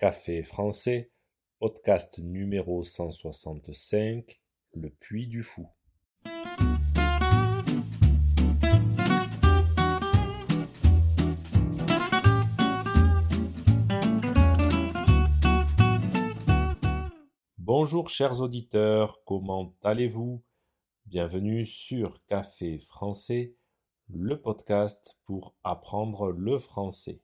Café français, podcast numéro 165, Le Puy du Fou. Bonjour chers auditeurs, comment allez-vous? Bienvenue sur Café français, le podcast pour apprendre le français.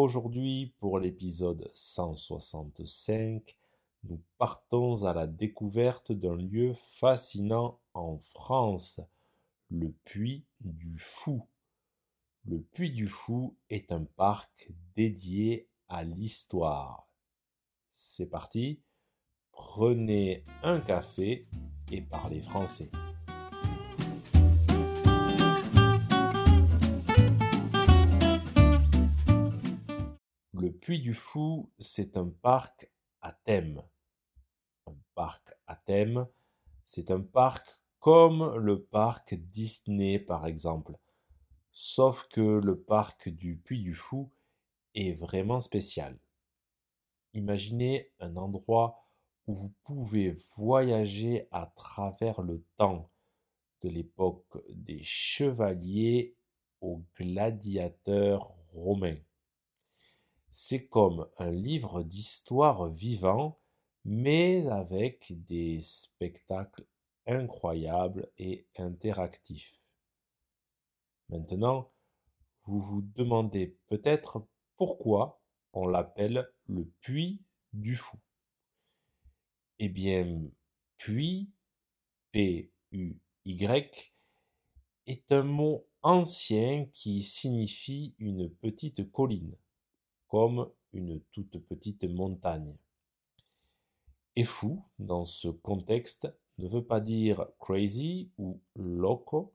Aujourd'hui, pour l'épisode 165, nous partons à la découverte d'un lieu fascinant en France, le Puy du Fou. Le Puy du Fou est un parc dédié à l'histoire. C'est parti, prenez un café et parlez français. Le Puy du Fou, c'est un parc à thème. Un parc à thème, c'est un parc comme le parc Disney par exemple. Sauf que le parc du Puy du Fou est vraiment spécial. Imaginez un endroit où vous pouvez voyager à travers le temps, de l'époque des chevaliers aux gladiateurs romains. C'est comme un livre d'histoire vivant, mais avec des spectacles incroyables et interactifs. Maintenant, vous vous demandez peut-être pourquoi on l'appelle le puits du fou. Eh bien, puits, P-U-Y, est un mot ancien qui signifie une petite colline, comme une toute petite montagne. Et fou, dans ce contexte, ne veut pas dire crazy ou loco,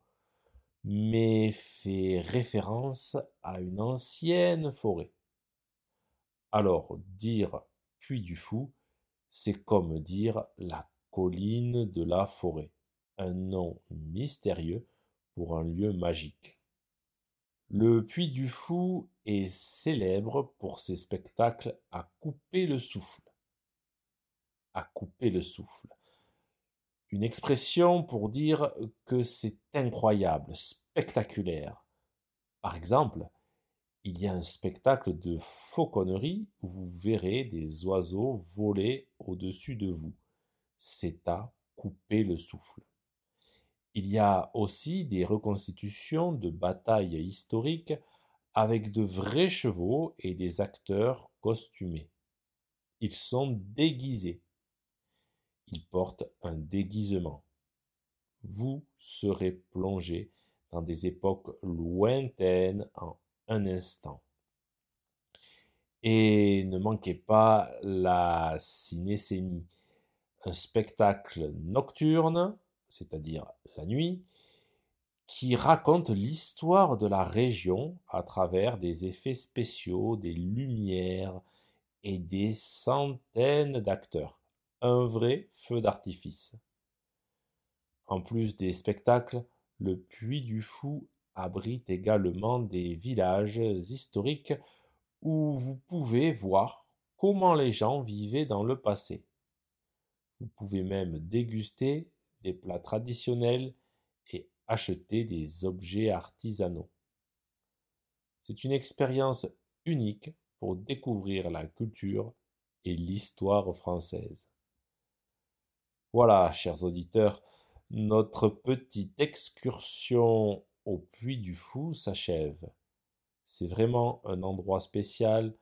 mais fait référence à une ancienne forêt. Alors, dire puits du fou c'est comme dire la colline de la forêt, un nom mystérieux pour un lieu magique. Le Puy du Fou est célèbre pour ses spectacles à couper le souffle. À couper le souffle. Une expression pour dire que c'est incroyable, spectaculaire. Par exemple, il y a un spectacle de fauconnerie où vous verrez des oiseaux voler au-dessus de vous. C'est à couper le souffle. Il y a aussi des reconstitutions de batailles historiques avec de vrais chevaux et des acteurs costumés. Ils sont déguisés. Ils portent un déguisement. Vous serez plongé dans des époques lointaines en un instant. Et ne manquez pas la cinécénie, un spectacle nocturne, c'est-à-dire la nuit, qui raconte l'histoire de la région à travers des effets spéciaux, des lumières et des centaines d'acteurs. Un vrai feu d'artifice. En plus des spectacles, le Puy du Fou abrite également des villages historiques où vous pouvez voir comment les gens vivaient dans le passé. Vous pouvez même déguster des plats traditionnels et acheter des objets artisanaux. C'est une expérience unique pour découvrir la culture et l'histoire française. Voilà, chers auditeurs, notre petite excursion au Puy du Fou s'achève. C'est vraiment un endroit spécial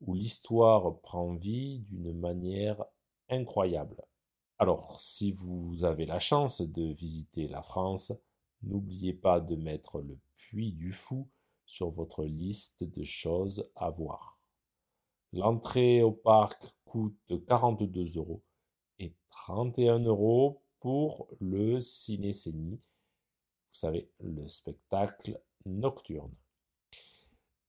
où l'histoire prend vie d'une manière incroyable. Alors, si vous avez la chance de visiter la France, n'oubliez pas de mettre le Puy du Fou sur votre liste de choses à voir. L'entrée au parc coûte 42 euros et 31 euros pour le ciné-cénie vous savez, le spectacle nocturne.